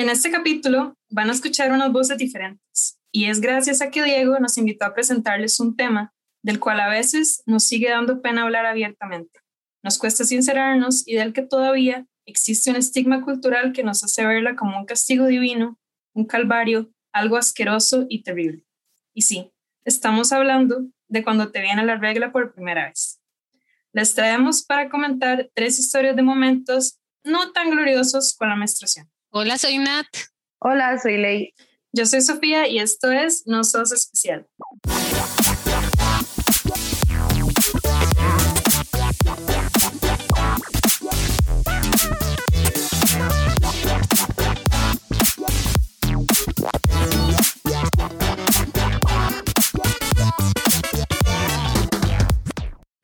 En este capítulo van a escuchar unas voces diferentes y es gracias a que Diego nos invitó a presentarles un tema del cual a veces nos sigue dando pena hablar abiertamente. Nos cuesta sincerarnos y del que todavía existe un estigma cultural que nos hace verla como un castigo divino, un calvario, algo asqueroso y terrible. Y sí, estamos hablando de cuando te viene la regla por primera vez. Les traemos para comentar tres historias de momentos no tan gloriosos con la menstruación. Hola, soy Nat. Hola, soy Ley. Yo soy Sofía y esto es No Sos Especial.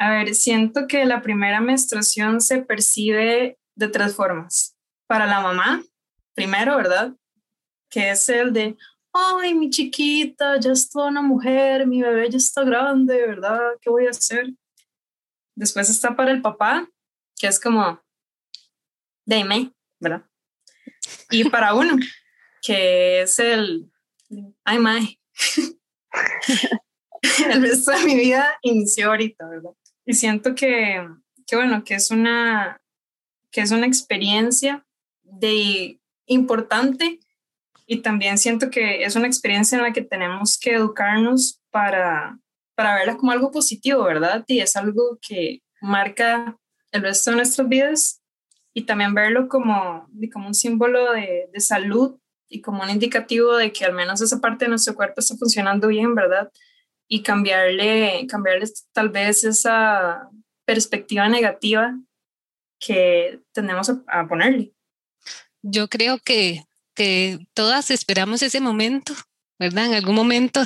A ver, siento que la primera menstruación se percibe de tres formas. Para la mamá, primero, ¿verdad? Que es el de, ay, mi chiquita, ya es toda una mujer, mi bebé ya está grande, ¿verdad? ¿Qué voy a hacer? Después está para el papá, que es como, dime, ¿verdad? Y para uno, que es el, ay, my. el resto de mi vida inició ahorita, ¿verdad? Y siento que, que, bueno, que es una, que es una experiencia de importante y también siento que es una experiencia en la que tenemos que educarnos para, para verla como algo positivo, ¿verdad? Y es algo que marca el resto de nuestras vidas y también verlo como, como un símbolo de, de salud y como un indicativo de que al menos esa parte de nuestro cuerpo está funcionando bien, ¿verdad? y cambiarle, cambiarle tal vez esa perspectiva negativa que tenemos a, ponerle. Yo creo que, que todas esperamos ese momento, ¿verdad? En algún momento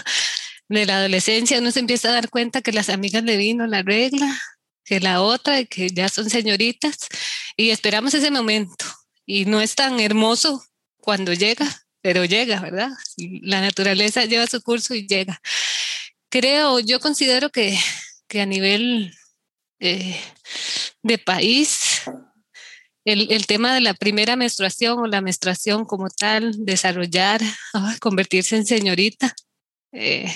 de la adolescencia uno se empieza a dar cuenta que las amigas le vino la regla, que la otra, que ya son señoritas, y esperamos ese momento. Y no es tan hermoso cuando llega, pero llega, ¿verdad? La naturaleza lleva su curso y llega. Creo, yo considero que, que a nivel eh, de país, el, el, tema de la primera menstruación o la menstruación como tal, desarrollar, convertirse en señorita. Eh,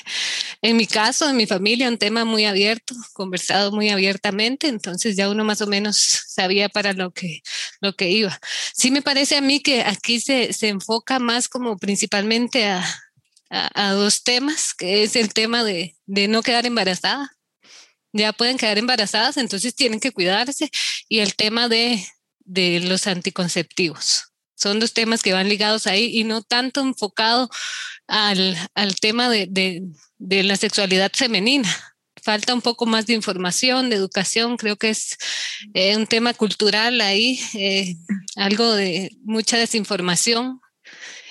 en mi caso, en mi familia, un tema muy abierto, conversado muy abiertamente, entonces ya uno más o menos sabía para lo que, lo que iba. Sí me parece a mí que aquí se, se enfoca más como principalmente a, a, dos temas, que es el tema de, de no quedar embarazada. Ya pueden quedar embarazadas, entonces tienen que cuidarse. Y el tema de, de los anticonceptivos. Son dos temas que van ligados ahí y no tanto enfocado al, al tema de, de, la sexualidad femenina. Falta un poco más de información, de educación, creo que es eh, un tema cultural ahí, eh, algo de mucha desinformación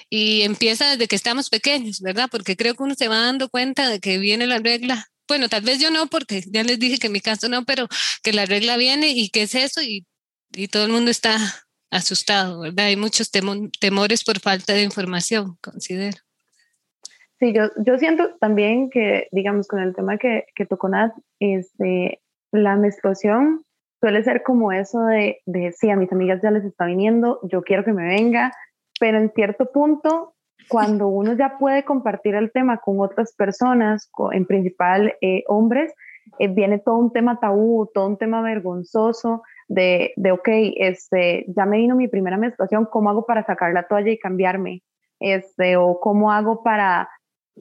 y empieza desde que estamos pequeños, ¿verdad? Porque creo que uno se va dando cuenta de que viene la regla. Bueno, tal vez yo no, porque ya les dije que en mi caso no, pero que la regla viene y qué es eso y, y todo el mundo está asustado, ¿verdad? Hay muchos temores por falta de información, considero. Sí, yo, yo siento también que, digamos, con el tema que, que tocó Nat, este, la menstruación suele ser como eso de, de, sí, a mis amigas ya les está viniendo, yo quiero que me venga, pero en cierto punto, cuando uno ya puede compartir el tema con otras personas, en principal eh, hombres, eh, viene todo un tema tabú, todo un tema vergonzoso de, de, ok, este, ya me vino mi primera menstruación, ¿cómo hago para sacar la toalla y cambiarme? Este, o cómo hago para,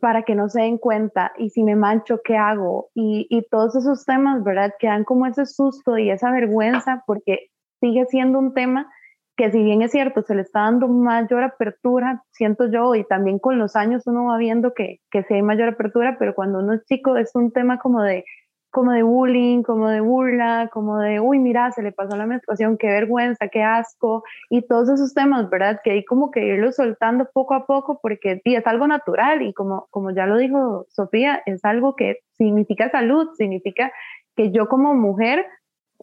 para que no se den cuenta y si me mancho, ¿qué hago? Y, y todos esos temas, ¿verdad? Que dan como ese susto y esa vergüenza porque sigue siendo un tema que si bien es cierto, se le está dando mayor apertura, siento yo, y también con los años uno va viendo que, que sí hay mayor apertura, pero cuando uno es chico es un tema como de, como de bullying, como de burla, como de, uy, mira, se le pasó la menstruación, qué vergüenza, qué asco, y todos esos temas, ¿verdad? Que hay como que irlo soltando poco a poco porque sí, es algo natural y como, como ya lo dijo Sofía, es algo que significa salud, significa que yo como mujer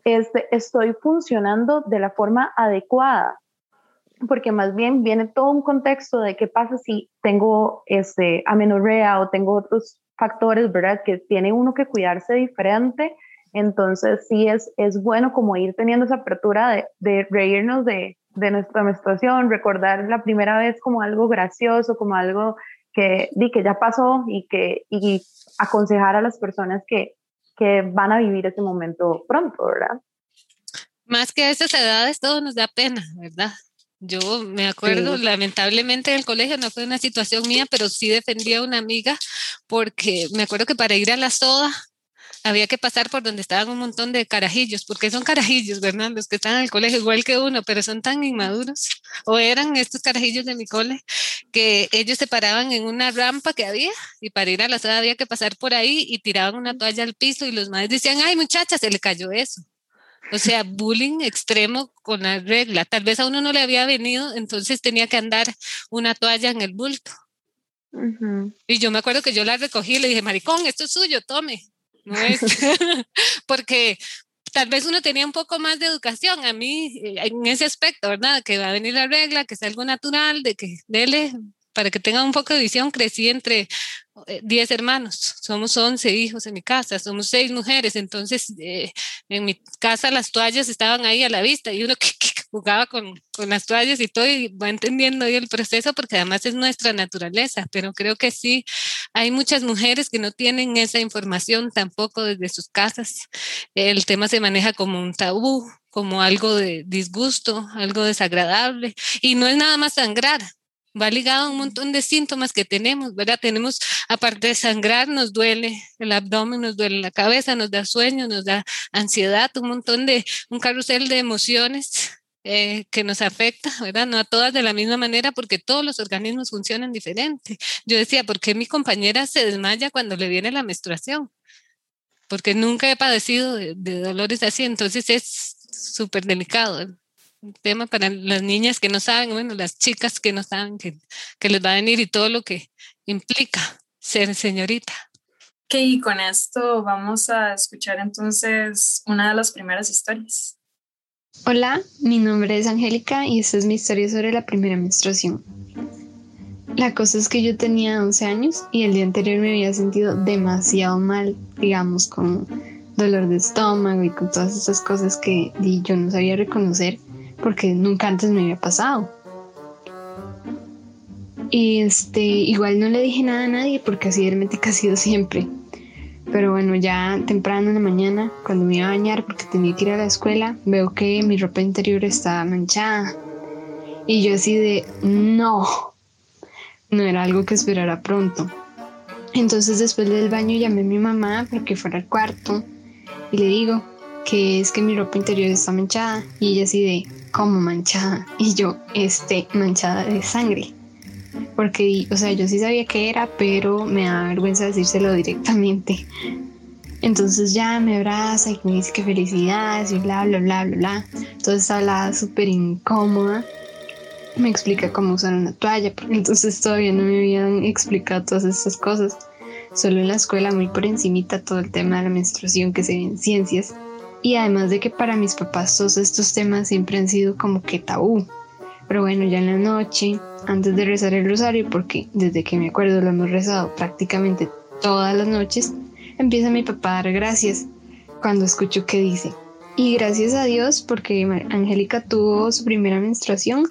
este, estoy funcionando de la forma adecuada, porque más bien viene todo un contexto de qué pasa si tengo este, amenorrea o tengo otros factores, ¿verdad? Que tiene uno que cuidarse diferente. Entonces sí es, es bueno como ir teniendo esa apertura de, de reírnos de, de nuestra menstruación, recordar la primera vez como algo gracioso, como algo que, di, que ya pasó y, que, y aconsejar a las personas que, que van a vivir ese momento pronto, ¿verdad? Más que esas edades todo nos da pena, ¿verdad? Yo me acuerdo, lamentablemente en el colegio no fue una situación mía, pero sí defendía a una amiga porque me acuerdo que para ir a la soda había que pasar por donde estaban un montón de carajillos, porque son carajillos, ¿verdad? Los que están en el colegio igual que uno, pero son tan inmaduros, o eran estos carajillos de mi cole, que ellos se paraban en una rampa que había y para ir a la soda había que pasar por ahí y tiraban una toalla al piso y los madres decían, ay muchacha, se le cayó eso. O sea, bullying extremo con la regla. Tal vez a uno no le había venido, entonces tenía que andar una toalla en el bulto. Y yo me acuerdo que yo la recogí y le dije, maricón, esto es suyo, tome. No es. Porque tal vez uno tenía un poco más de educación a mí eh, en ese aspecto, ¿verdad? Que va a venir la regla, que es algo natural, de que dele para que tengan un poco de visión, crecí entre 10 eh, hermanos, somos 11 hijos en mi casa, somos 6 mujeres, entonces eh, en mi casa las toallas estaban ahí a la vista y uno que, jugaba con, con, las toallas y todo y va entendiendo ahí el proceso porque además es nuestra naturaleza, pero creo que sí, hay muchas mujeres que no tienen esa información tampoco desde sus casas, el tema se maneja como un tabú, como algo de disgusto, algo desagradable. Y no es nada más sangrar, va ligado a un montón de síntomas que tenemos, ¿verdad? Tenemos, aparte de sangrar, nos duele el abdomen, nos duele la cabeza, nos da sueño, nos da ansiedad, un montón de, un carrusel de emociones eh, que nos afecta, ¿verdad? No a todas de la misma manera porque todos los organismos funcionan diferente. Yo decía, ¿por qué mi compañera se desmaya cuando le viene la menstruación? Porque nunca he padecido de, de dolores así, entonces es súper delicado un tema para las niñas que no saben, bueno, las chicas que no saben que, que les va a venir y todo lo que implica ser señorita. Ok, y con esto vamos a escuchar entonces una de las primeras historias. Hola, mi nombre es Angélica y esta es mi historia sobre la primera menstruación. La cosa es que yo tenía 11 años y el día anterior me había sentido demasiado mal, digamos, con dolor de estómago y con todas esas cosas que yo no sabía reconocer porque nunca antes me había pasado. Y este, igual no le dije nada a nadie porque así hermética ha sido siempre. Pero bueno, ya temprano en la mañana, cuando me iba a bañar porque tenía que ir a la escuela, veo que mi ropa interior estaba manchada. Y yo así de, no, no era algo que esperara pronto. Entonces después del baño llamé a mi mamá para que fuera al cuarto y le digo que es que mi ropa interior está manchada. Y ella así de, como manchada y yo, este, manchada de sangre. Porque, o sea, yo sí sabía que era, pero me da vergüenza decírselo directamente. Entonces ya me abraza y me dice que felicidades y bla, bla, bla, bla, bla. Entonces hablaba súper incómoda. Me explica cómo usar una toalla, porque entonces todavía no me habían explicado todas estas cosas. Solo en la escuela, muy por encimita, todo el tema de la menstruación que se ve en ciencias. Y además de que para mis papás todos estos temas siempre han sido como que tabú. Pero bueno, ya en la noche, antes de rezar el rosario, porque desde que me acuerdo lo hemos rezado prácticamente todas las noches, empieza mi papá a dar gracias cuando escucho que dice, y gracias a Dios porque Angélica tuvo su primera menstruación.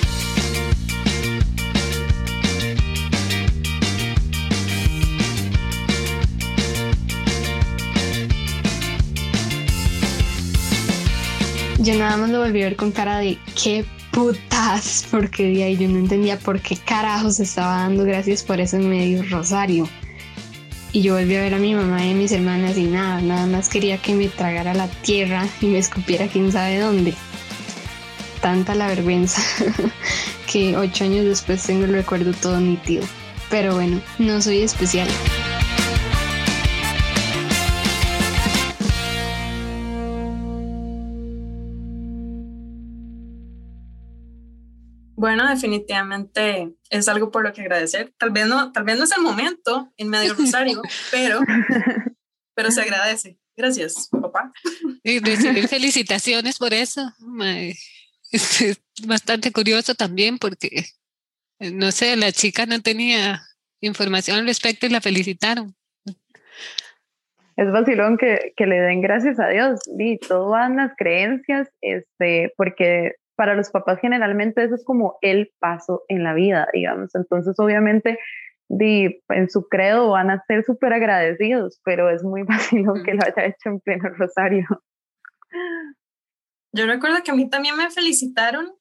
Yo nada más lo volví a ver con cara de qué putas, porque de ahí yo no entendía por qué carajos estaba dando gracias por eso en medio rosario. Y yo volví a ver a mi mamá y a mis hermanas y nada, nada más quería que me tragara la tierra y me escupiera quién sabe dónde. Tanta la vergüenza que ocho años después tengo el recuerdo todo nítido. Pero bueno, no soy especial. Bueno, definitivamente es algo por lo que agradecer. Tal vez no, tal vez no es el momento en medio rosario, pero, pero se agradece. Gracias, papá. Y recibir felicitaciones por eso. Es bastante curioso también porque, no sé, la chica no tenía información al respecto y la felicitaron. Es vacilón que, que le den gracias a Dios y todo van las creencias, este, porque para los papás generalmente eso es como el paso en la vida, digamos. Entonces, obviamente, en su credo van a ser súper agradecidos, pero es muy fácil que lo haya hecho en pleno rosario. Yo recuerdo que a mí también me felicitaron.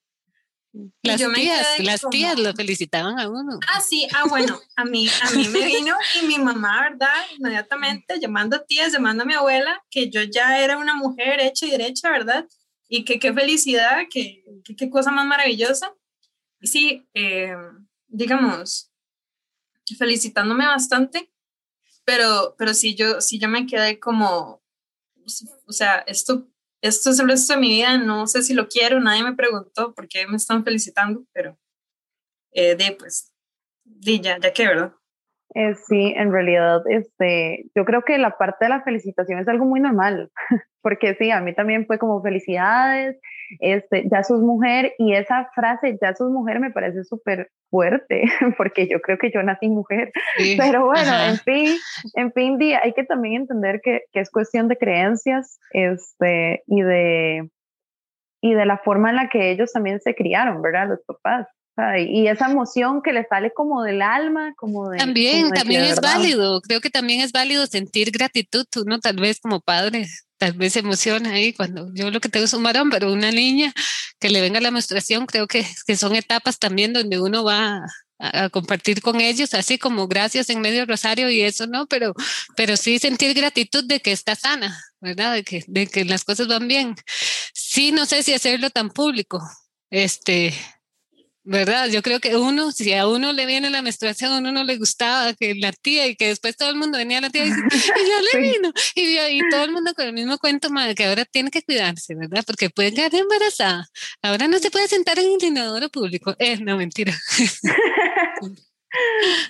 Las tías, las tías lo felicitaban a uno. Ah, sí, ah, bueno, a mí, a mí me vino y mi mamá, ¿verdad? Inmediatamente llamando a tías, llamando a mi abuela, que yo ya era una mujer hecha y derecha, ¿verdad? Y que qué felicidad, que qué cosa más maravillosa. Y sí, eh, digamos, felicitándome bastante, pero, pero sí, yo, sí yo me quedé como, o sea, esto esto es el resto de mi vida, no sé si lo quiero, nadie me preguntó por qué me están felicitando, pero eh, de pues, di ya, ya que, ¿verdad? Eh, sí, en realidad, este, yo creo que la parte de la felicitación es algo muy normal, porque sí, a mí también fue como felicidades, este, ya sos mujer, y esa frase, ya sos mujer, me parece súper fuerte, porque yo creo que yo nací mujer, pero bueno, en fin, en fin, hay que también entender que, que, es cuestión de creencias, este, y de, y de la forma en la que ellos también se criaron, ¿verdad? Los papás y esa emoción que le sale como del alma, como de... También, también es válido, creo que también es válido sentir gratitud, uno tal vez como padre, tal vez se emociona ahí cuando yo lo que tengo es un varón, pero una niña que le venga la menstruación, creo que, que son etapas también donde uno va a, compartir con ellos, así como gracias en medio rosario y eso, ¿no? Pero, pero sí sentir gratitud de que está sana, ¿verdad? De que, de que las cosas van bien. Sí, no sé si hacerlo tan público, este, ¿verdad? Yo creo que uno, si a uno le viene la menstruación, a uno no le gustaba que la tía y que después todo el mundo venía a la tía y, ya le vino. Y, y, todo el mundo con el mismo cuento, madre, que ahora tiene que cuidarse, ¿verdad? Porque puede quedar embarazada. Ahora no se puede sentar en el inodoro público. Eh, no, mentira.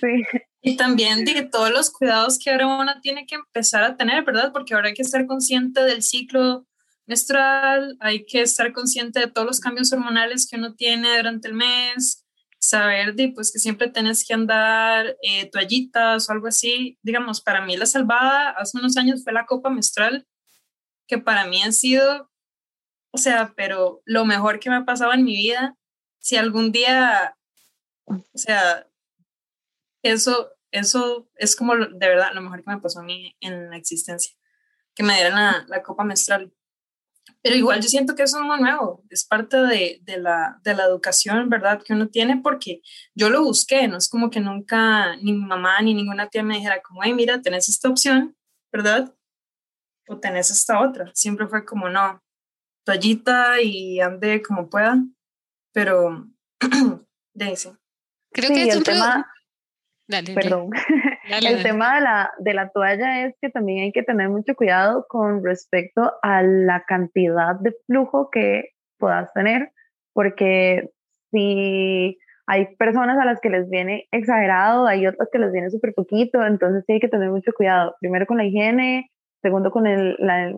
Sí. Y también de todos los cuidados que ahora uno tiene que empezar a tener, ¿verdad? Porque ahora hay que estar consciente del ciclo menstrual, hay que estar consciente de todos los cambios hormonales que uno tiene durante el mes, saber de, pues, que siempre tienes que andar eh, toallitas o algo así. Digamos, para mí la salvada hace unos años fue la copa menstrual, que para mí ha sido, o sea, pero lo mejor que me ha pasado en mi vida. Si algún día, o sea, eso, eso es como de verdad lo mejor que me pasó a mí en la existencia, que me dieran la, la copa menstrual. Pero igual yo siento que eso es muy nuevo, es parte de, de, la, de la educación, ¿verdad? Que uno tiene porque yo lo busqué, no es como que nunca ni mi mamá ni ninguna tía me dijera como, hey, mira, tenés esta opción, ¿verdad? O tenés esta otra. Siempre fue como, no, toallita y ande como pueda, pero de eso. Creo que es un tema... Perdón. el tema de la, de la toalla es que también hay que tener mucho cuidado con respecto a la cantidad de flujo que puedas tener, porque si hay personas a las que les viene exagerado, hay otras que les viene súper poquito, entonces sí hay que tener mucho cuidado, primero con la higiene, segundo con el,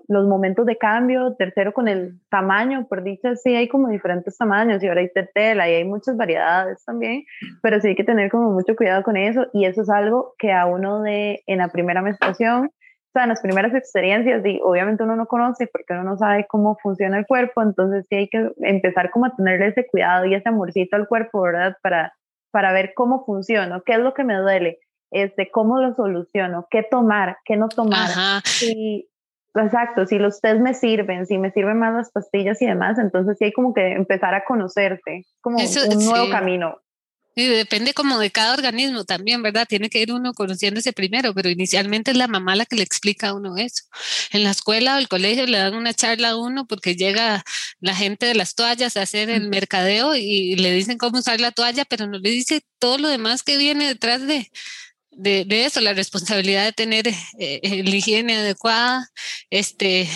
los momentos de cambio, tercero con el tamaño, por dicha, sí hay como diferentes tamaños y ahora hay tela y hay muchas variedades también, pero sí hay que tener como mucho cuidado con eso y eso es algo que a uno de en la primera menstruación, o sea, en las primeras experiencias, y obviamente uno no conoce porque uno no sabe cómo funciona el cuerpo, entonces sí hay que empezar como a tenerle ese cuidado y ese amorcito al cuerpo, ¿verdad? Para, para ver cómo funciona, qué es lo que me duele, este, cómo lo soluciono, qué tomar, qué no tomar. exacto, si los test me sirven, si me sirven más las pastillas y demás, entonces sí hay como que empezar a conocerse, como un nuevo camino. Y depende como de cada organismo también, ¿verdad? Tiene que ir uno conociéndose primero, pero inicialmente es la mamá la que le explica a uno eso. En la escuela o el colegio le dan una charla a uno porque llega la gente de las toallas a hacer el mercadeo y le dicen cómo usar la toalla, pero no le dice todo lo demás que viene detrás de, de, de, eso, la responsabilidad de tener eh, eh la higiene adecuada, este,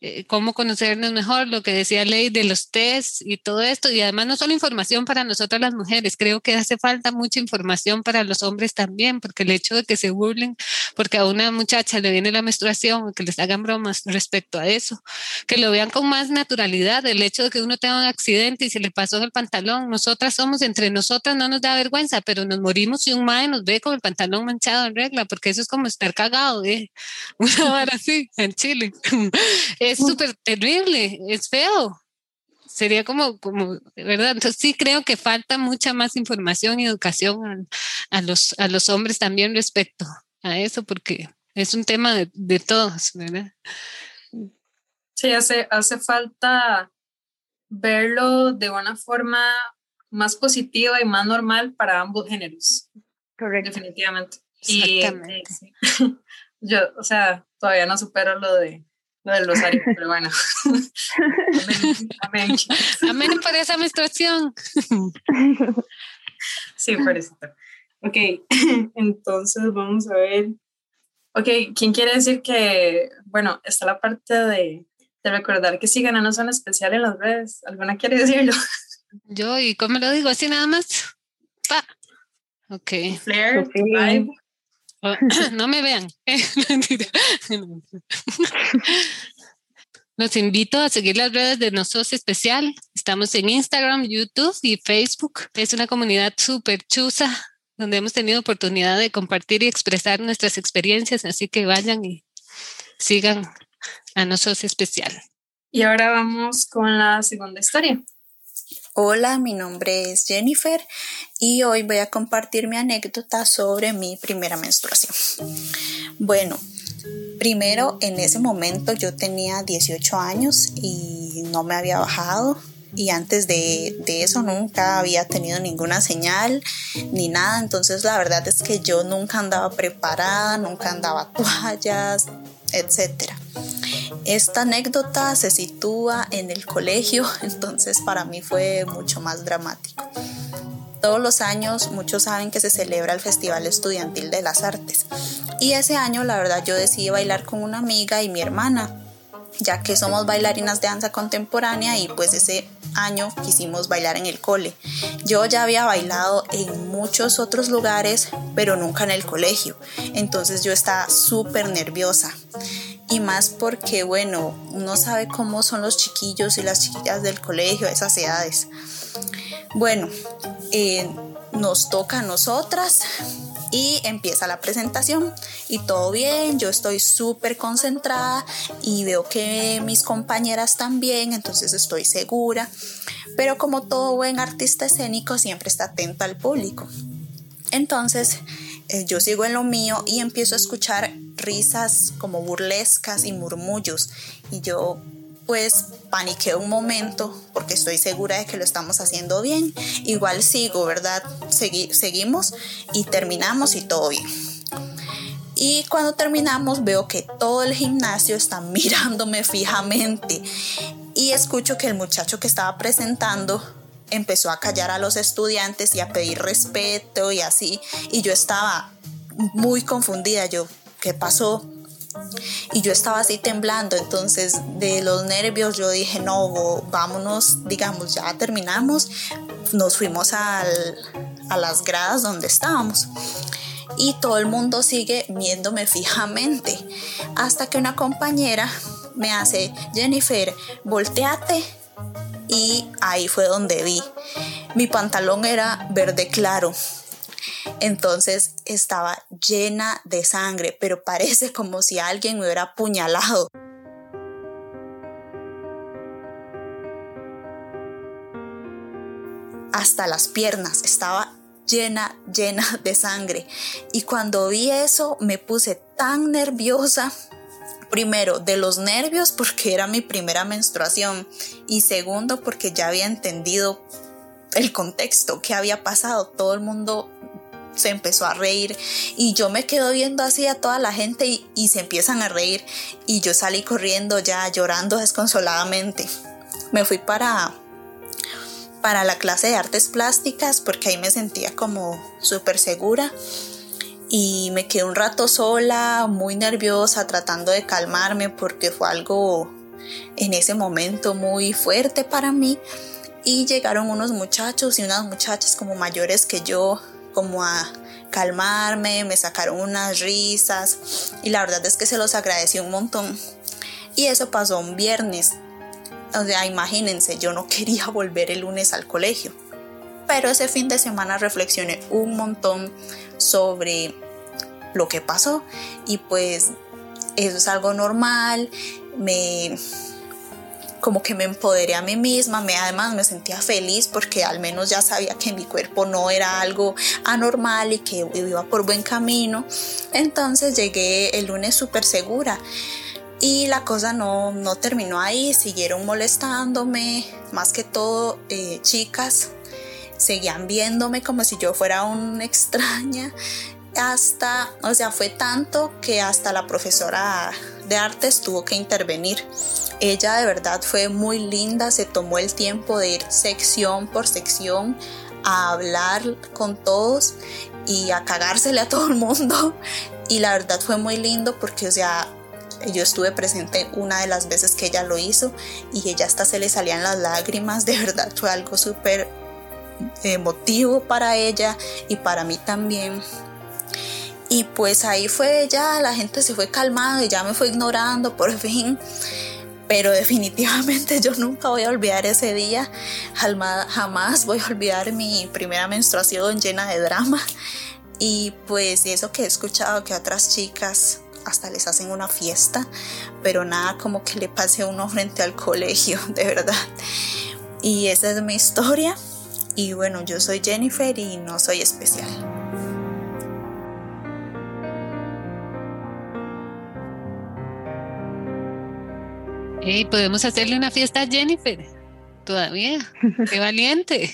eh, cómo conocernos mejor, lo que decía Ley de los test y todo esto, y además no solo información para nosotras las mujeres, creo que hace falta mucha información para los hombres también, porque el hecho de que se burlen, porque a una muchacha le viene la menstruación, que les hagan bromas respecto a eso, que lo vean con más naturalidad, el hecho de que uno tenga un accidente y se le pasó el pantalón, nosotras somos entre nosotras, no nos da vergüenza, pero nos morimos si un madre nos ve con el pantalón manchado en regla, porque eso es como estar cagado, ¿eh? una hora así en Chile. Es súper terrible, es feo. sería como, como, ¿verdad? Entonces sí creo que falta mucha más información y educación a, los, a los hombres también respecto a eso, porque es un tema de, de todos, ¿verdad? Sí, hace, hace falta verlo de una forma más positiva y más normal para ambos géneros. Correcto. Definitivamente. Y, eh, yo, o sea, todavía no supero lo de lo del rosario, pero bueno. amén, amén. por esa menstruación. sí, por eso. Ok, entonces vamos a ver. Ok, ¿quién quiere decir que, bueno, está la parte de, de recordar que sigan a No Son Especial en las redes? ¿Alguna quiere decirlo? Yo, ¿y cómo lo digo? ¿Así nada más? Pa. Ok. Flair, vibe. No me vean. Los invito a seguir las redes de Nosotros Especial. Estamos en Instagram, YouTube y Facebook. Es una comunidad súper chusa donde hemos tenido oportunidad de compartir y expresar nuestras experiencias, así que vayan y sigan a Nosotros Especial. Y ahora vamos con la segunda historia. Hola, mi nombre es Jennifer y hoy voy a compartir mi anécdota sobre mi primera menstruación. Bueno, primero en ese momento yo tenía 18 años y no me había bajado y antes de, de, eso nunca había tenido ninguna señal ni nada, entonces la verdad es que yo nunca andaba preparada, nunca andaba toallas, etcétera. Esta anécdota se sitúa en el colegio, entonces para mí fue mucho más dramático. Todos los años muchos saben que se celebra el Festival Estudiantil de las Artes y ese año la verdad yo decidí bailar con una amiga y mi hermana, ya que somos bailarinas de danza contemporánea y pues ese año quisimos bailar en el cole. Yo ya había bailado en muchos otros lugares, pero nunca en el colegio, entonces yo estaba súper nerviosa y más porque, bueno, uno sabe cómo son los chiquillos y las chiquillas del colegio esas edades. Bueno, eh, nos toca a nosotras y empieza la presentación. Y todo bien, yo estoy súper concentrada y veo que mis compañeras también, entonces estoy segura, pero como todo buen artista escénico siempre está atento al público. Entonces eh, yo sigo en lo mío y empiezo a escuchar risas como burlescas y murmullos. Y yo pues paniqué un momento porque estoy segura de que lo estamos haciendo bien. Igual sigo, ¿verdad? seguimos y terminamos y todo bien. Y cuando terminamos veo que todo el gimnasio está mirándome fijamente y escucho que el muchacho que estaba presentando empezó a callar a los estudiantes y a pedir respeto y así. Y yo estaba muy confundida. Yo, ¿qué pasó? Y yo estaba así temblando, entonces de los nervios yo dije, no, vámonos, digamos, ya terminamos, nos fuimos a las gradas donde estábamos. Y todo el mundo sigue viéndome fijamente, hasta que una compañera me hace, Jennifer, volteate. Y ahí fue donde vi. Mi pantalón era verde claro, entonces estaba llena de sangre, pero parece como si alguien me hubiera apuñalado. Hasta las piernas estaba llena, llena de sangre. Y cuando vi eso me puse tan nerviosa. Primero, de los nervios porque era mi primera menstruación y segundo porque ya había entendido el contexto, que había pasado. Todo el mundo se empezó a reír y yo me quedo viendo así a toda la gente y, se empiezan a reír y yo salí corriendo ya llorando desconsoladamente. Me fui para para la clase de artes plásticas porque ahí me sentía como súper segura y me quedé un rato sola, muy nerviosa, tratando de calmarme porque fue algo en ese momento muy fuerte para mí y llegaron unos muchachos y unas muchachas como mayores que yo como a calmarme, me sacaron unas risas y la verdad es que se los agradecí un montón. Y eso pasó un viernes. O sea, imagínense, yo no quería volver el lunes al colegio. Pero ese fin de semana reflexioné un montón sobre lo que pasó y pues eso es algo normal. Me como que me empoderé a mí misma, me, además me sentía feliz porque al menos ya sabía que mi cuerpo no era algo anormal y que iba por buen camino. Entonces llegué el lunes súper segura. Y la cosa no, no, terminó ahí, siguieron molestándome, más que todo eh, chicas, seguían viéndome como si yo fuera una extraña, hasta, o sea, fue tanto que hasta la profesora de artes tuvo que intervenir. Ella de verdad fue muy linda, se tomó el tiempo de ir sección por sección a hablar con todos y a cagársele a todo el mundo. Y la verdad fue muy lindo porque, o sea, yo estuve presente una de las veces que ella lo hizo y ella hasta se le salían las lágrimas, de verdad fue algo súper emotivo para ella y para mí también. Y pues ahí fue ya, la gente se fue calmando y ya me fue ignorando por fin. Pero definitivamente yo nunca voy a olvidar ese día. Jamás voy a olvidar mi primera menstruación llena de drama. Y pues eso que he escuchado que otras chicas hasta les hacen una fiesta, pero nada como que le pase a uno frente al colegio, de verdad. Y esa es mi historia. Y bueno, yo soy Jennifer y no soy especial. Hey, podemos hacerle una fiesta a Jennifer. Todavía. Qué valiente.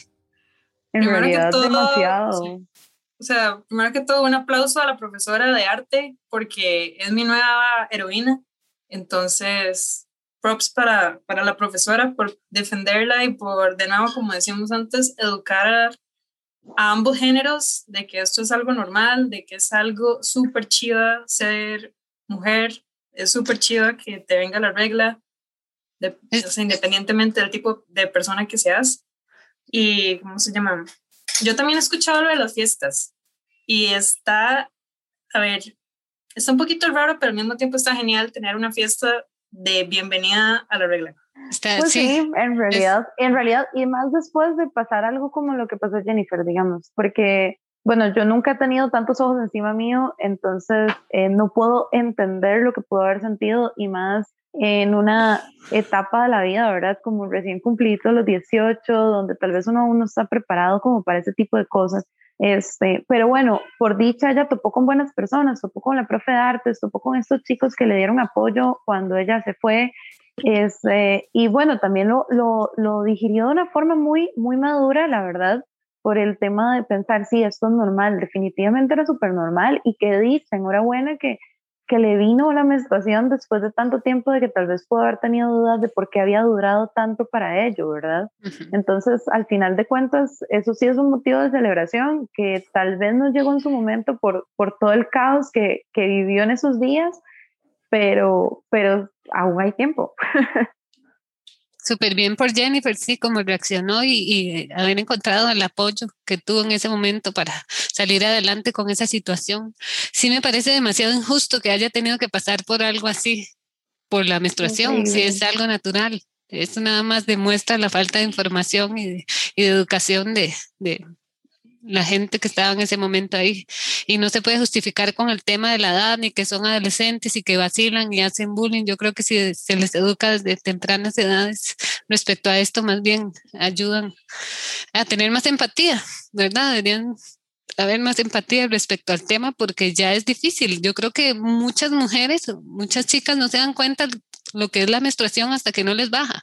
en realidad, demasiado. O sea, primero que todo, un aplauso a la profesora de arte porque es mi nueva heroína. Entonces, props para, para la profesora por defenderla y por, de nuevo, como decíamos antes, educar a, a ambos géneros de que esto es algo normal, de que es algo súper chido ser mujer, es súper chido que te venga la regla, independientemente del tipo de persona que seas. Y, ¿cómo se llama? Yo también he escuchado lo de las fiestas y está, a ver, está un poquito raro, pero al mismo tiempo está genial tener una fiesta de bienvenida a la regla. pues sí, en realidad, en realidad, y más después de pasar algo como lo que pasó Jennifer, digamos, porque, bueno, yo nunca he tenido tantos ojos encima mío, entonces eh, no puedo entender lo que pudo haber sentido y más en una etapa de la vida, ¿verdad? Como recién cumplido los 18, donde tal vez uno aún no está preparado como para ese tipo de cosas. Este, pero bueno, por dicha ella topó con buenas personas, topó con la profe de artes, topó con estos chicos que le dieron apoyo cuando ella se fue. Este, y bueno, también lo, lo, lo digirió de una forma muy, muy madura, la verdad, por el tema de pensar, sí, esto es normal, definitivamente era súper normal y que dicha, enhorabuena que, que le vino la menstruación después de tanto tiempo de que tal vez pudo haber tenido dudas de por qué había durado tanto para ello, ¿verdad? Entonces, al final de cuentas, eso sí es un motivo de celebración que tal vez no llegó en su momento por, por todo el caos que, que vivió en esos días, pero, pero aún hay tiempo. Súper bien por Jennifer, sí, como reaccionó y, y, haber encontrado el apoyo que tuvo en ese momento para salir adelante con esa situación. Sí me parece demasiado injusto que haya tenido que pasar por algo así, por la menstruación, si es algo natural. Eso nada más demuestra la falta de información y de, y de educación de, de, la gente que estaba en ese momento ahí. Y no se puede justificar con el tema de la edad, ni que son adolescentes y que vacilan y hacen bullying. Yo creo que si se les educa desde tempranas edades respecto a esto, más bien ayudan a tener más empatía, ¿verdad? Deberían haber más empatía respecto al tema porque ya es difícil. Yo creo que muchas mujeres, muchas chicas no se dan cuenta lo que es la menstruación hasta que no les baja,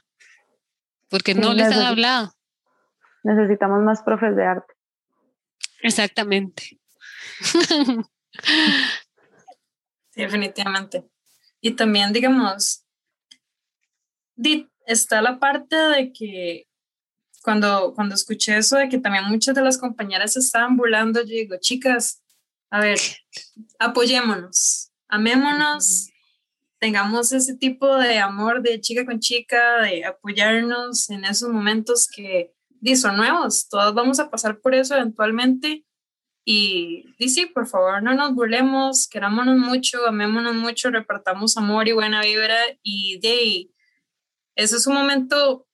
porque no les han hablado. Necesitamos más profes de arte. Exactamente. definitivamente. Y también, digamos, está la parte de que cuando, cuando escuché eso de que también muchas de las compañeras se estaban burlando, yo digo, chicas, a ver, apoyémonos, amémonos, tengamos ese tipo de amor de chica con chica, de apoyarnos en esos momentos que son nuevos, todos vamos a pasar por eso eventualmente. Y, sí, por favor, no nos burlemos, querámonos mucho, amémonos mucho, repartamos amor y buena vibra. Y de ese es un momento,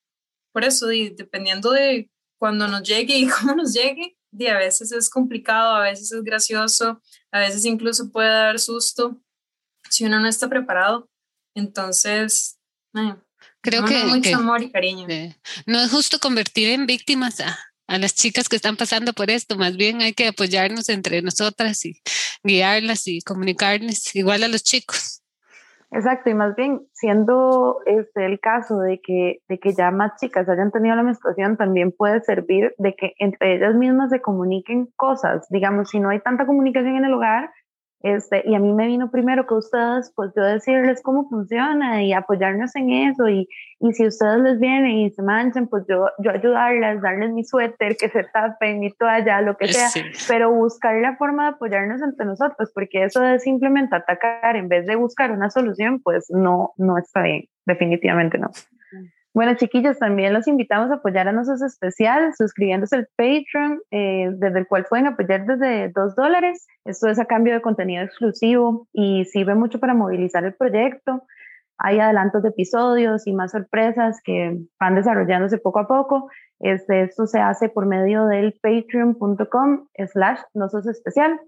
por eso, dependiendo de cuando nos llegue y cómo nos llegue, de a veces es complicado, a veces es gracioso, a veces incluso puede dar susto si uno no está preparado. Entonces, Creo No, que, mucho que- amor y cariño. eh, no es justo convertir en víctimas a, a las chicas que están pasando por esto, más bien hay que apoyarnos entre nosotras y guiarlas y comunicarles, igual a los chicos. Exacto, y más bien siendo este el caso de que, de que ya más chicas hayan tenido la menstruación, también puede servir de que entre ellas mismas se comuniquen cosas. Digamos, si no hay tanta comunicación en el hogar, este, y a mí me vino primero que ustedes, pues yo decirles cómo funciona y apoyarnos en eso. Y, y si ustedes les vienen y se manchan, pues yo, yo ayudarlas, darles mi suéter, que se tapen, mi toalla, lo que sea Sí. pero buscar la forma de apoyarnos entre nosotros, porque eso de simplemente atacar en vez de buscar una solución, pues no, no está bien, definitivamente no. Bueno, chiquillos, también los invitamos a apoyar a nosotros especial, suscribiéndose al Patreon, eh, desde el cual pueden apoyar desde dos dólares. Esto es a cambio de contenido exclusivo y sirve mucho para movilizar el proyecto. Hay adelantos de episodios y más sorpresas que van desarrollándose poco a poco. Este, esto se hace por medio del patreon.com slash nosos especial.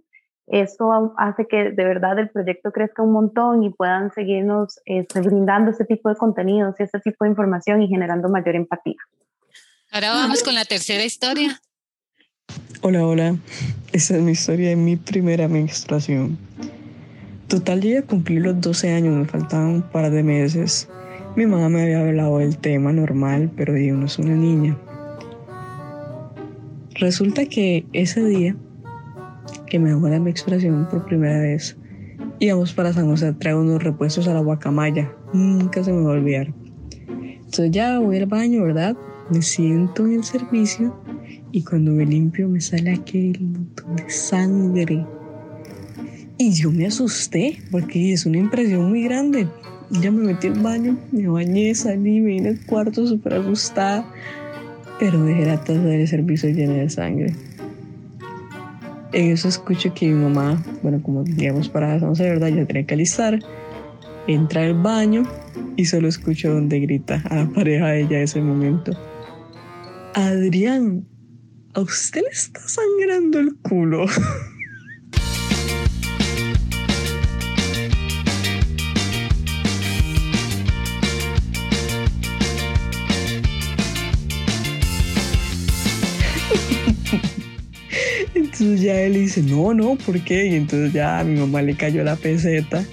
Esto hace que de verdad el proyecto crezca un montón y puedan seguirnos este, brindando este tipo de contenidos y este tipo de información y generando mayor empatía. Ahora vamos con la tercera historia. Hola, hola. Esa es mi historia de mi primera menstruación. Total, yo ya cumplí los 12 años, me faltaban un par de meses. Mi mamá me había hablado del tema normal, pero yo no es una niña. Resulta que ese día que me hago la menstruación por primera vez, íbamos para San José traer unos repuestos a la guacamaya. Nunca se me va a olvidar. Entonces ya voy al baño, ¿verdad? Me siento en el servicio y cuando me limpio me sale aquel montón de sangre. Y yo me asusté porque es una impresión muy grande. Ya me metí al baño, me bañé, salí, me vine al cuarto súper asustada. Pero dejé la taza del servicio llena de sangre. En eso escucho que mi mamá, bueno, como digamos para San José, ¿verdad? Ya tenía que alistar. Entra al baño y solo escucho donde grita a la pareja de ella ese momento. Adrián, a usted le está sangrando el culo. Entonces ya él dice, no, no, ¿por qué? Y entonces ya a mi mamá le cayó la peseta,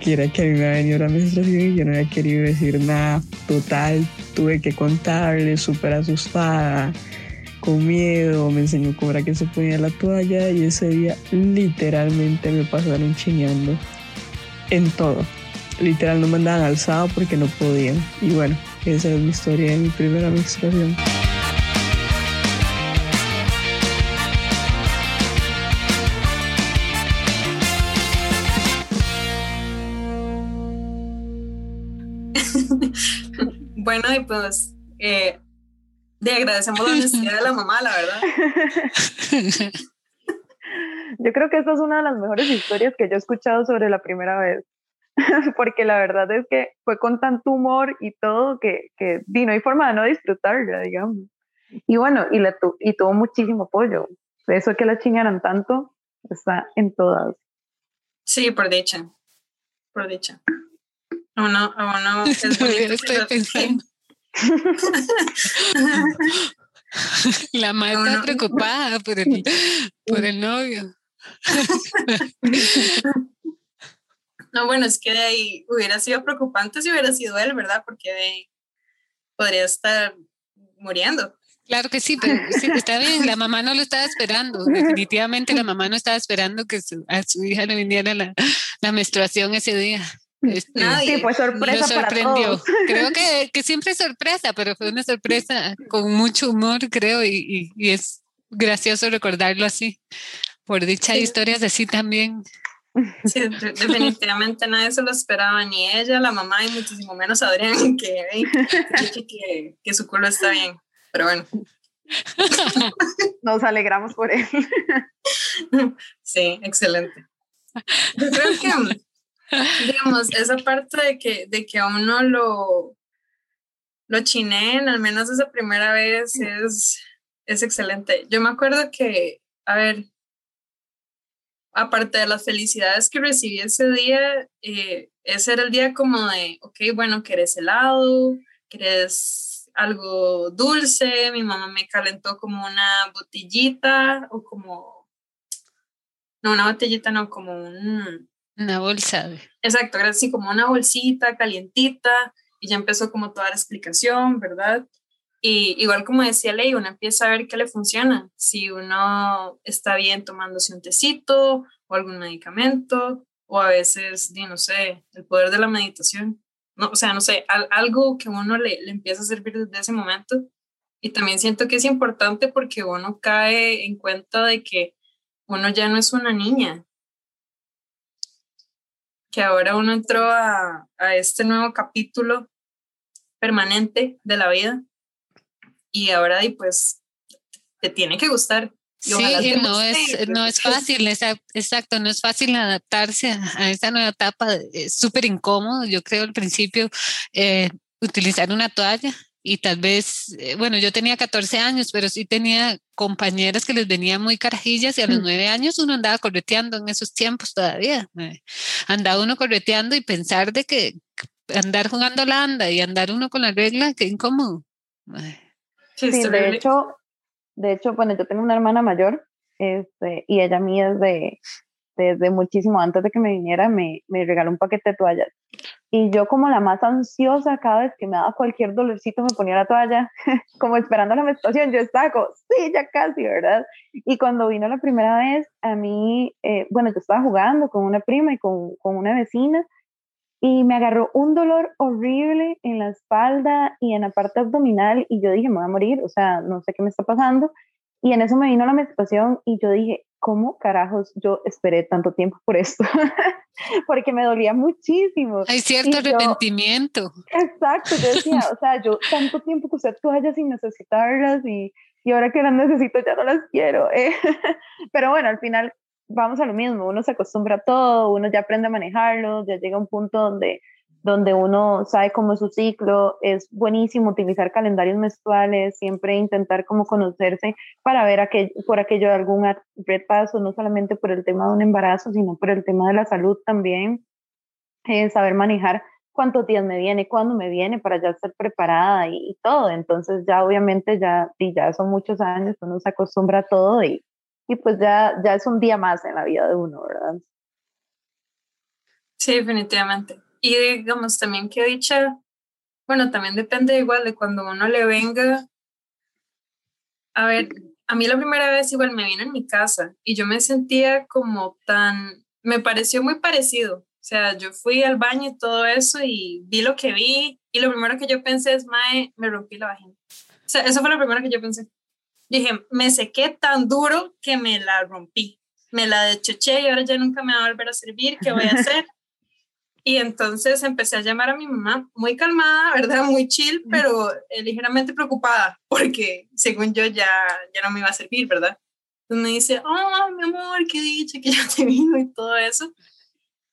que era que a mí me había venido la menstruación y yo no había querido decir nada. Total, tuve que contarle, súper asustada, con miedo, me enseñó cómo era que se ponía la toalla y ese día literalmente me pasaron chineando en todo. Literal no me andaban alzado porque no podían. Y bueno, esa es mi historia de mi primera menstruación. Bueno, y pues eh, le agradecemos la honestidad de la mamá, la verdad. Yo creo que esta es una de las mejores historias que yo he escuchado sobre la primera vez, porque la verdad es que fue con tanto humor y todo que, que no hay forma de no disfrutarla, digamos. Y bueno, y, la tu, y tuvo muchísimo apoyo. Eso que la chingaran tanto está en todas. Sí, por dicha. Por dicha. Uno, uno es Estoy pensando. La madre está preocupada por el, por el novio. No, bueno, es que de ahí hubiera sido preocupante si hubiera sido él, ¿verdad? Porque de ahí podría estar muriendo. Claro que sí, pero sí, está bien, la mamá no lo estaba esperando. Definitivamente la mamá no estaba esperando que su- a su hija le viniera la, la menstruación ese día. Este, Nadie. Sí, fue lo sorpresa para sorprendió. todos. Creo que, que siempre es sorpresa, pero fue una sorpresa con mucho humor, creo, y, y- y es gracioso recordarlo así. Por dicha, Sí. historias así también. Sí, de- definitivamente nadie se lo esperaba, ni ella, la mamá, y muchísimo menos Adrián, que, que, que su culo está bien. Pero bueno, Nos alegramos por él. sí, excelente. Yo creo que, digamos, esa parte de que, de que a uno lo, lo chineen, al menos esa primera vez, es, es excelente. Yo me acuerdo que, a ver, aparte de las felicidades que recibí ese día, eh, ese era el día como de, ok, bueno, ¿querés helado? ¿Querés algo dulce? Mi mamá me calentó como una botellita o como, no, una botellita, no, como un... Una bolsa. Exacto, era así como una bolsita calientita y ya empezó como toda la explicación, ¿verdad? Y igual como decía Ley, uno empieza a ver qué le funciona, si uno está bien tomándose un tecito o algún medicamento, o a veces, no sé, el poder de la meditación. No, o sea, no sé, algo que uno le, le empieza a servir desde ese momento. Y también siento que es importante porque uno cae en cuenta de que uno ya no es una niña, que ahora uno entró a, a este nuevo capítulo permanente de la vida. Y ahora y pues te tiene que gustar. sí, no es, no es fácil, exacto, no es fácil adaptarse a, esta nueva etapa, es súper incómodo, yo creo al principio eh, utilizar una toalla y tal vez, eh, bueno, yo tenía 14 años, pero sí tenía compañeras que les venían muy carajillas y a los mm. nueve años uno andaba correteando en esos tiempos todavía. Eh, andaba uno correteando y pensar de que andar jugando la anda y andar uno con la regla, qué incómodo. Sí, de hecho, de hecho, bueno, yo tengo una hermana mayor este, y ella a mí desde, desde muchísimo antes de que me viniera me, me regaló un paquete de toallas. Y yo como la más ansiosa, cada vez que me daba cualquier dolorcito me ponía la toalla, como esperando la menstruación, yo estaba como, sí, ya casi, ¿verdad? Y cuando vino la primera vez, a mí, eh, bueno, yo estaba jugando con una prima y con, con una vecina, y me agarró un dolor horrible en la espalda y en la parte abdominal y yo dije, me voy a morir, o sea, no sé qué me está pasando. Y en eso me vino la menstruación y yo dije, ¿cómo carajos yo esperé tanto tiempo por esto? Porque me dolía muchísimo. Hay cierto arrepentimiento. Exacto, yo decía, o sea, yo tanto tiempo que usé toallas sin necesitarlas y, y ahora que las necesito ya no las quiero. Eh. Pero bueno, al final vamos a lo mismo, uno se acostumbra a todo, uno ya aprende a manejarlo, ya llega un punto donde, donde uno sabe cómo es su ciclo, es buenísimo utilizar calendarios menstruales, siempre intentar como conocerse para ver aquel, por aquello de algún repaso, no solamente por el tema de un embarazo, sino por el tema de la salud también, eh, saber manejar cuántos días me viene, cuándo me viene para ya estar preparada y, y, todo. Entonces ya obviamente ya, y ya son muchos años, uno se acostumbra a todo y, y pues ya, ya es un día más en la vida de uno, ¿verdad? Sí, definitivamente. Y digamos también que dicha, bueno, también depende igual de cuando uno le venga. A ver, a mí la primera vez igual me vino en mi casa y yo me sentía como tan, me pareció muy parecido. O sea, yo fui al baño y todo eso y vi lo que vi y lo primero que yo pensé es, Mae, me rompí la vagina. O sea, eso fue lo primero que yo pensé dije, me sequé tan duro que me la rompí. Me la dechoché y ahora ya nunca me va a volver a servir. ¿Qué voy a hacer? Y entonces empecé a llamar a mi mamá, muy calmada, ¿verdad? Muy chill, pero eh, ligeramente preocupada, porque según yo ya, ya no me iba a servir, ¿verdad? Entonces me dice, oh, mi amor, qué dicha que ya te vino y todo eso.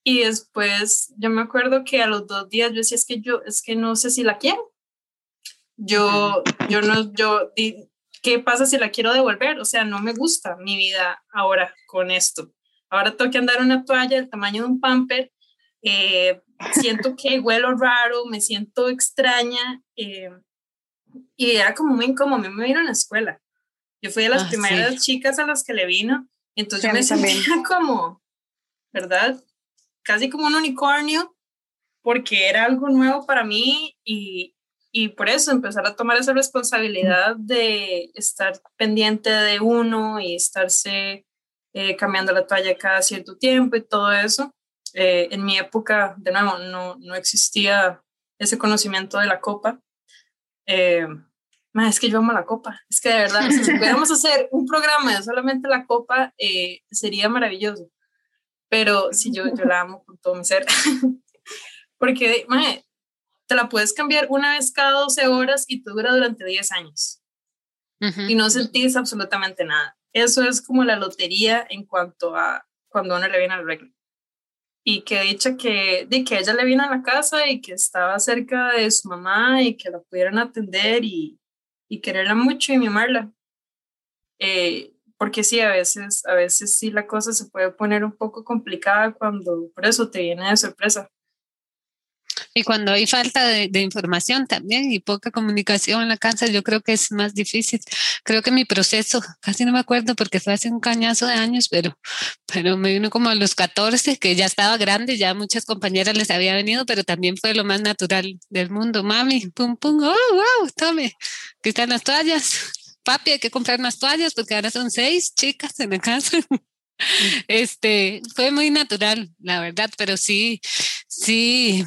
Y después yo me acuerdo que a los dos días yo decía, es que yo, es que no sé si la quiero. Yo, yo no, yo ¿qué pasa si la quiero devolver? O sea, no me gusta mi vida ahora con esto. Ahora tengo que andar una toalla del tamaño de un pamper. Eh, siento que huelo raro, me siento extraña. Eh, y era como muy incómodo. A mí me vino en la escuela. Yo fui de las ah, primeras chicas a las que le vino. Entonces yo me sentía como, ¿verdad? Casi como un unicornio, porque era algo nuevo para mí y, y por eso empezar a tomar esa responsabilidad de estar pendiente de uno y estarse eh, cambiando la toalla cada cierto tiempo y todo eso. Eh, en mi época, de nuevo, no, no existía ese conocimiento de la copa. Eh, es que yo amo la copa. Es que de verdad, si pudiéramos hacer un programa de solamente la copa, sería maravilloso. Pero si yo, yo la amo con todo mi ser. Porque, te la puedes cambiar una vez cada 12 horas y te dura durante 10 años. Y no sentís absolutamente nada. Eso es como la lotería en cuanto a cuando uno le viene al regla. Y que dicha que, de que ella le vino a la casa y que estaba cerca de su mamá y que la pudieran atender y, y quererla mucho y mimarla. Eh, porque sí, a veces, a veces sí la cosa se puede poner un poco complicada cuando por eso te viene de sorpresa. Y cuando hay falta de, información también y poca comunicación en la casa, yo creo que es más difícil. Creo que mi proceso, casi no me acuerdo porque fue hace un cañazo de años, pero, pero me vino como a los 14, que ya estaba grande, ya muchas compañeras les había venido, pero también fue lo más natural del mundo. Mami, pum, pum, oh, wow, tome, aquí están las toallas. Papi, hay que comprar unas toallas porque ahora son seis chicas en la casa. Este, fue muy natural, la verdad, pero sí, sí,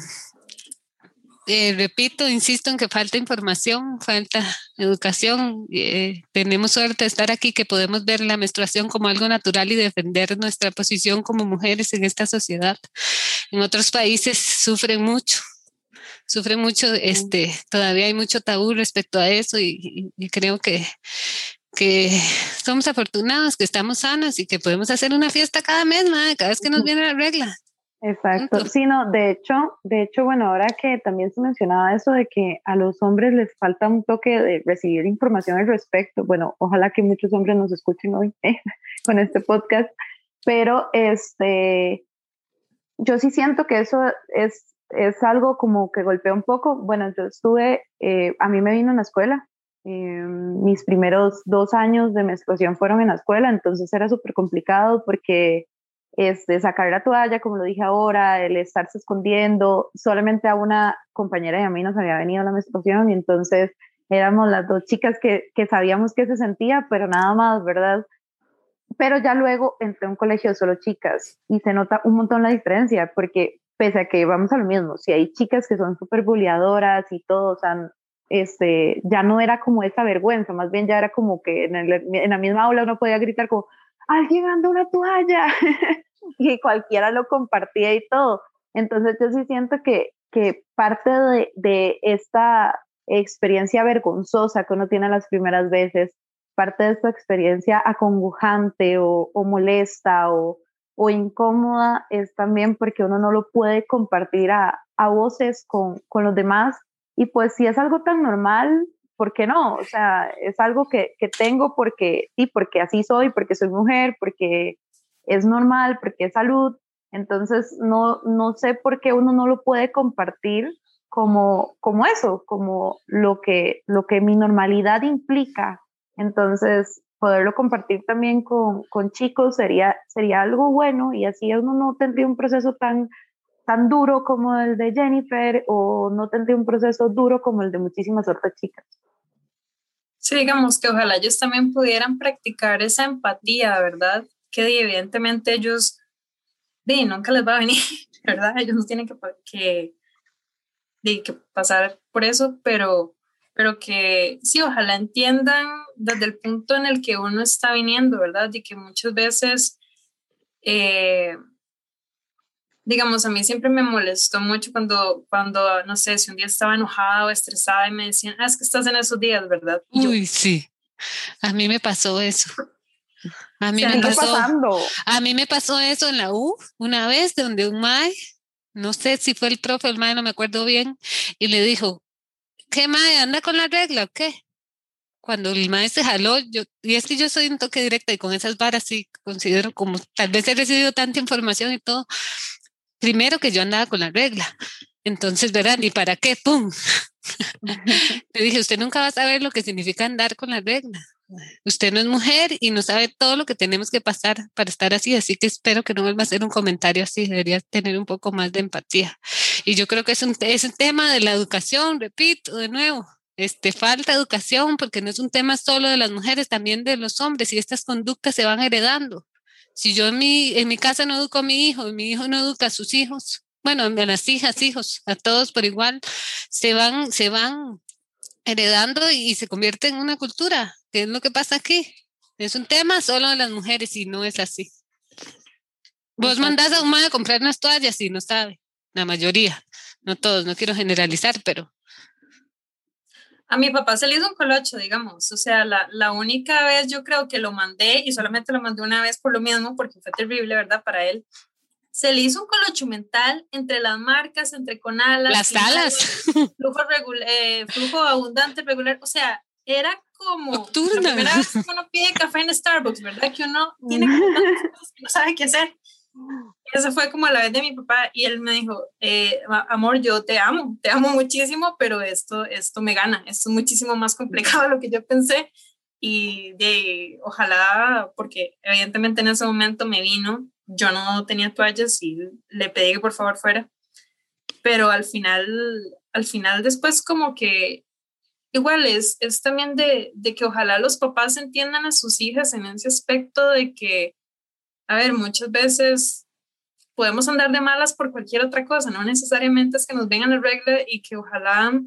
eh, repito, insisto en que falta información, falta educación. Eh, tenemos suerte de estar aquí, que podemos ver la menstruación como algo natural y defender nuestra posición como mujeres en esta sociedad. En otros países sufren mucho, sufren mucho, este, todavía hay mucho tabú respecto a eso y, creo que, que somos afortunados, que estamos sanas y que podemos hacer una fiesta cada mes, cada vez que nos viene la regla. Exacto. Sí, no, de hecho, de hecho, bueno, ahora que también se mencionaba eso de que a los hombres les falta un toque de recibir información al respecto. Bueno, ojalá que muchos hombres nos escuchen hoy con este podcast, pero este, yo sí siento que eso es, es algo como que golpea un poco. Bueno, yo estuve, eh, a mí me vino en la escuela. Eh, mis primeros dos años de menstruación fueron en la escuela, entonces era súper complicado porque este, sacar la toalla, como lo dije ahora, el estarse escondiendo. Solamente a una compañera y a mí nos había venido la menstruación y entonces éramos las dos chicas que, que sabíamos que se sentía, pero nada más, ¿verdad? Pero ya luego entré a un colegio de solo chicas y se nota un montón la diferencia, porque pese a que vamos a lo mismo, si hay chicas que son súper bulliadoras y todo, o sea, este, ya no era como esa vergüenza, más bien ya era como que en, en la misma aula uno podía gritar como, alguien anda una toalla y cualquiera lo compartía y todo. Entonces yo sí siento que, que parte de, de, esta experiencia vergonzosa que uno tiene las primeras veces, parte de esta experiencia acongojante o, o molesta o, o, incómoda es también porque uno no lo puede compartir a, a voces con, con los demás. Y pues si es algo tan normal, ¿por qué no? O sea, es algo que, que tengo porque sí, porque así soy, porque soy mujer, porque es normal, porque es salud. Entonces, no, no sé por qué uno no lo puede compartir como, como eso, como lo que, lo que mi normalidad implica. Entonces, poderlo compartir también con, con chicos sería, sería algo bueno y así uno no tendría un proceso tan, tan duro como el de Jennifer o no tendría un proceso duro como el de muchísimas otras chicas. Sí, digamos que ojalá ellos también pudieran practicar esa empatía, ¿verdad? Que evidentemente ellos, de, nunca les va a venir, ¿verdad? Ellos no tienen que, que, que pasar por eso, pero, pero que sí, ojalá entiendan desde el punto en el que uno está viniendo, ¿verdad? Y que muchas veces... Eh, digamos, a mí siempre me molestó mucho cuando, cuando, no sé, si un día estaba enojada o estresada y me decían, ah, es que estás en esos días, ¿verdad? Uy, sí. A mí me pasó eso. A mí, me pasó, a mí me pasó eso en la U una vez, donde un mae, no sé si fue el profe o el mae, no me acuerdo bien, y le dijo, ¿qué mae, anda con la regla o qué? Cuando el mae se jaló, yo, y es que yo soy un toque directo y con esas varas sí considero como, tal vez he recibido tanta información y todo, primero que yo andaba con la regla. Entonces, ¿verdad? ¿Y para qué? ¡Pum! Le dije, usted nunca va a saber lo que significa andar con la regla. Usted no es mujer y no sabe todo lo que tenemos que pasar para estar así, así que espero que no vuelva a hacer un comentario así, debería tener un poco más de empatía. Y yo creo que es un, es un tema de la educación, repito de nuevo, este, falta educación porque no es un tema solo de las mujeres, también de los hombres y estas conductas se van heredando. Si yo en mi, en mi casa no educo a mi hijo, y mi hijo no educa a sus hijos, bueno, a las hijas, hijos, a todos por igual, se van, se van heredando y se convierte en una cultura. ¿Qué es lo que pasa aquí? Es un tema solo de las mujeres y no es así. Vos mandás a un madre a comprar unas toallas y no sabe, la mayoría, no todos, no quiero generalizar, pero a mi papá se le hizo un colocho, digamos. O sea, la, la, única vez yo creo que lo mandé y solamente lo mandé una vez por lo mismo, porque fue terrible, ¿verdad? Para él. Se le hizo un colocho mental entre las marcas, entre con alas. Las alas. Flujo, eh, flujo abundante, regular. O sea, era como Nocturna. la primera vez que uno pide café en Starbucks, ¿verdad? Que uno tiene que no sabe qué hacer. Esa fue como la vez de mi papá y él me dijo, eh, amor, yo te amo, te amo muchísimo, pero esto, esto me gana, es muchísimo más complicado lo que yo pensé y de, ojalá, porque evidentemente en ese momento me vino, yo no tenía toallas y le pedí que por favor fuera, pero al final, al final después como que igual es, es también de, de que ojalá los papás entiendan a sus hijas en ese aspecto de que, a ver, muchas veces podemos andar de malas por cualquier otra cosa, no necesariamente es que nos vengan la regla y que ojalá,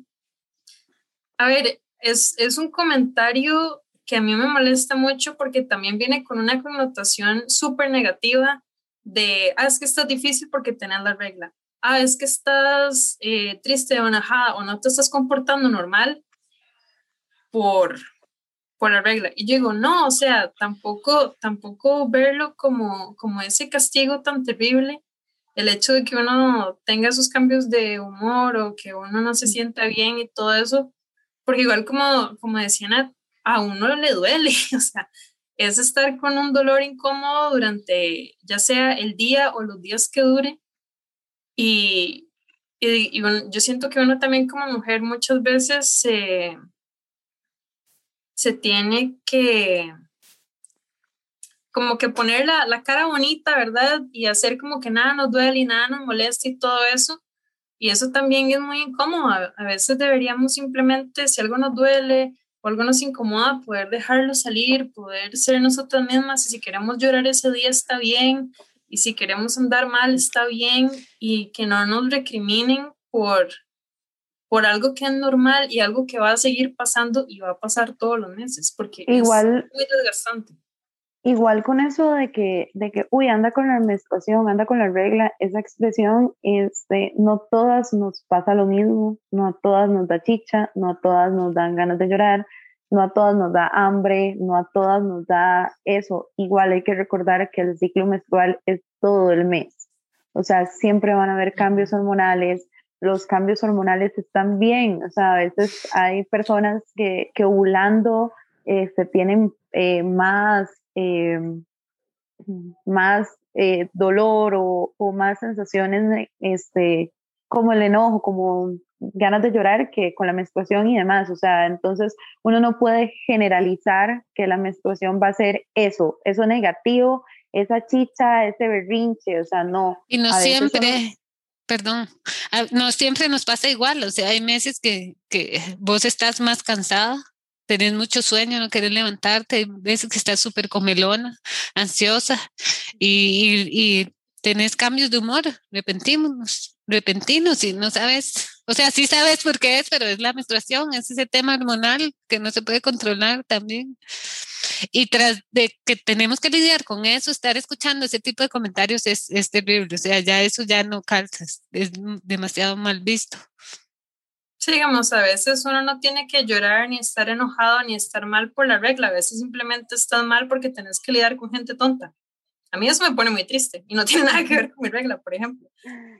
a ver, es, es un comentario que a mí me molesta mucho porque también viene con una connotación súper negativa de, ah, es que estás difícil porque tenés la regla, ah, es que estás eh, triste o enojada o no te estás comportando normal por, por la regla. Y yo digo, no, o sea, tampoco, tampoco verlo como, como ese castigo tan terrible, el hecho de que uno tenga esos cambios de humor o que uno no se sienta bien y todo eso, porque igual como, como decían, a, a uno le duele, o sea, es estar con un dolor incómodo durante ya sea el día o los días que dure. Y, y, y bueno, yo siento que uno también como mujer muchas veces se se tiene que como que poner la, la, cara bonita, ¿verdad? Y hacer como que nada nos duele y nada nos molesta y todo eso. Y eso también es muy incómodo. A, veces deberíamos simplemente, si algo nos duele o algo nos incomoda, poder dejarlo salir, poder ser nosotras mismas. Y si queremos llorar ese día está bien. Y si queremos andar mal está bien. Y que no nos recriminen por, por algo que es normal y algo que va a seguir pasando y va a pasar todos los meses, porque igual, es muy desgastante. Igual con eso de que, de que, uy, anda con la menstruación, anda con la regla, esa expresión, este, no todas nos pasa lo mismo, no a todas nos da chicha, no a todas nos dan ganas de llorar, no a todas nos da hambre, no a todas nos da eso. Igual hay que recordar que el ciclo menstrual es todo el mes. O sea, siempre van a haber cambios hormonales, los cambios hormonales están bien, o sea, a veces hay personas que, que ovulando este, tienen eh, más, eh, más eh, dolor o, o, más sensaciones este, como el enojo, como ganas de llorar que con la menstruación y demás, o sea, entonces uno no puede generalizar que la menstruación va a ser eso, eso negativo, esa chicha, ese berrinche, o sea, no. Y no siempre perdón, no siempre nos pasa igual, o sea, hay meses que, que vos estás más cansada, tenés mucho sueño, no querés levantarte, hay veces que estás súper comelona, ansiosa y, y, y, tenés cambios de humor repentinos, repentinos y no sabes, o sea, sí sabes por qué es, pero es la menstruación, es ese tema hormonal que no se puede controlar también. Y tras de que tenemos que lidiar con eso, estar escuchando ese tipo de comentarios es, es terrible. O sea, ya eso ya no calza, es, demasiado mal visto. Sí, digamos, a veces uno no tiene que llorar ni estar enojado ni estar mal por la regla. A veces simplemente estás mal porque tenés que lidiar con gente tonta. A mí eso me pone muy triste y no tiene nada que ver con mi regla, por ejemplo.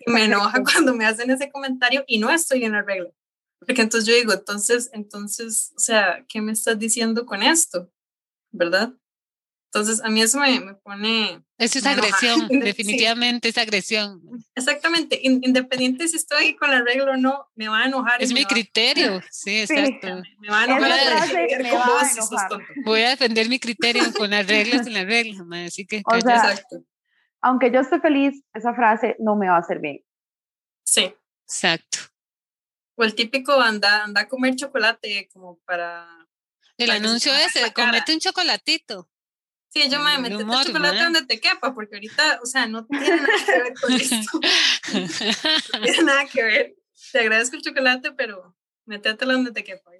Y me enoja cuando me hacen ese comentario y no estoy en la regla. Porque entonces yo digo, entonces, entonces, o sea, ¿qué me estás diciendo con esto? ¿Verdad? Entonces, a mí eso me, me pone... Eso es agresión, definitivamente sí. es agresión. Exactamente, independiente si estoy con la regla o no, me va a enojar. Es mi criterio, sí, exacto. Me, me, va a enojar. Me va a enojar. Voy a defender mi criterio con las reglas y las reglas, así que... O sea, exacto. aunque yo esté feliz, esa frase no me va a hacer bien. Sí. Exacto. O el típico anda, anda a comer chocolate como para el anuncio ese, comete un chocolatito. Sí, yo me metí el chocolate donde te quepa, porque ahorita, o sea, no tiene nada que ver con esto. no tiene nada que ver. Te agradezco el chocolate, pero métetelo donde te quepa.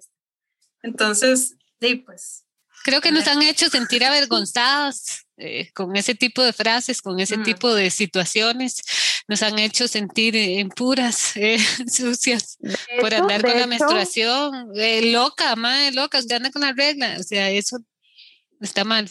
Entonces, sí, pues. Creo que nos han hecho sentir avergonzados eh, con ese tipo de frases, con ese mm. tipo de situaciones. Nos han hecho sentir eh, puras, eh, sucias, hecho, por andar con la hecho, menstruación. Eh, loca, madre, loca, usted anda con la regla. O sea, eso está mal.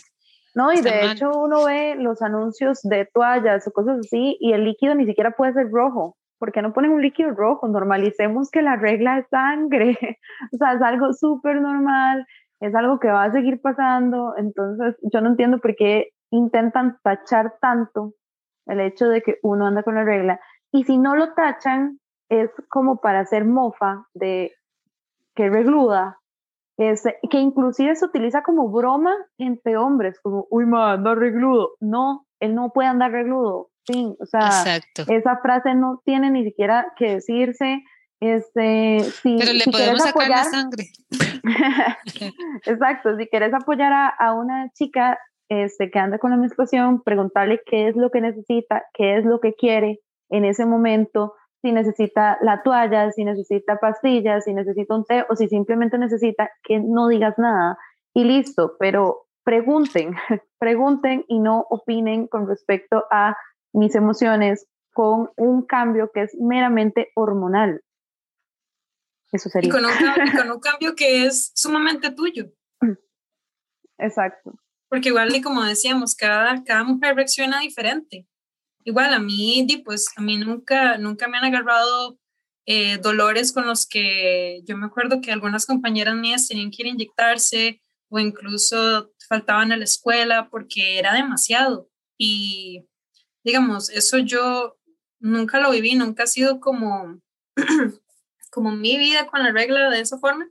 No, y está de mal. hecho uno ve los anuncios de toallas o cosas así y el líquido ni siquiera puede ser rojo. ¿por qué no ponen un líquido rojo? Normalicemos que la regla es sangre, o sea, es algo súper normal, es algo que va a seguir pasando, entonces yo no entiendo por qué intentan tachar tanto el hecho de que uno anda con la regla, y si no lo tachan, es como para hacer mofa de que regluda, es, que inclusive se utiliza como broma entre hombres, como, uy, ma, anda regludo. No, él no puede andar regludo, fin, o sea, esa frase no tiene ni siquiera que decirse, este, si, Pero le podemos sacar la sangre. Exacto, si quieres apoyar a, a, una chica este, que anda con la menstruación, preguntarle qué es lo que necesita, qué es lo que quiere en ese momento, si necesita la toalla, si necesita pastillas, si necesita un té o si simplemente necesita que no digas nada y listo, pero pregunten, pregunten y no opinen con respecto a mis emociones con un cambio que es meramente hormonal. Eso sería. Y con un cambio, con un cambio que es sumamente tuyo. Exacto. Porque igual, y como decíamos, cada, cada mujer reacciona diferente igual a mí, pues a mí nunca, nunca me han agarrado eh, dolores con los que yo me acuerdo que algunas compañeras mías tenían que ir a inyectarse o incluso faltaban a la escuela porque era demasiado. Y digamos, eso yo nunca lo viví, nunca ha sido como, como mi vida con la regla de esa forma,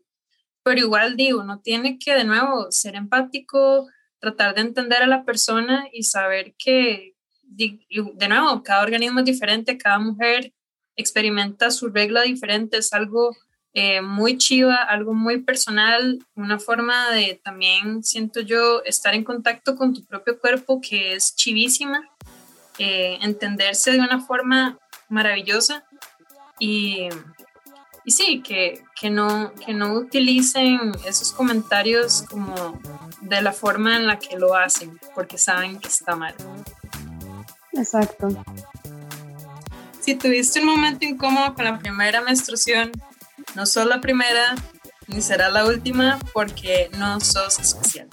pero igual digo, no tiene que de nuevo ser empático, tratar de entender a la persona y saber que, de nuevo, cada organismo es diferente, cada mujer experimenta su regla diferente, es algo eh, muy chiva, algo muy personal, una forma de también, siento yo, estar en contacto con tu propio cuerpo que es chivísima, eh, entenderse de una forma maravillosa y, y sí, que, que, no, que no utilicen esos comentarios como de la forma en la que lo hacen, porque saben que está mal. Exacto. Si tuviste un momento incómodo con la primera menstruación, no sos la primera ni será la última porque no sos especial.